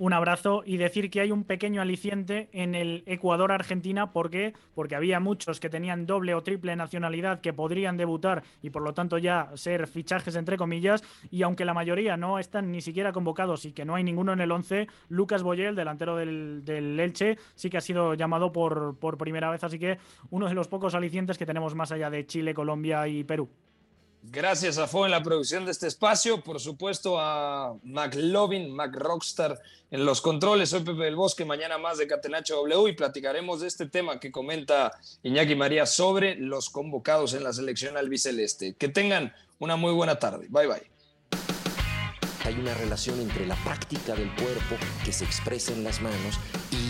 un abrazo y decir que hay un pequeño aliciente en el Ecuador-Argentina. ¿Por qué? Porque había muchos que tenían doble o triple nacionalidad que podrían debutar y por lo tanto ya ser fichajes entre comillas. Y aunque la mayoría no están ni siquiera convocados y que no hay ninguno en el 11, Lucas Boyel, delantero del, del Elche, sí que ha sido llamado por, por primera vez. Así que uno de los pocos alicientes que tenemos más allá de Chile, Colombia y Perú. Gracias a Fo en la producción de este espacio, por supuesto a McLovin, McRockstar en los controles. Soy Pepe del Bosque, mañana más de Catenacho W y platicaremos de este tema que comenta Iñaki María sobre los convocados en la selección albiceleste. Que tengan una muy buena tarde. Bye bye. Hay una relación entre la práctica del cuerpo que se expresa en las manos y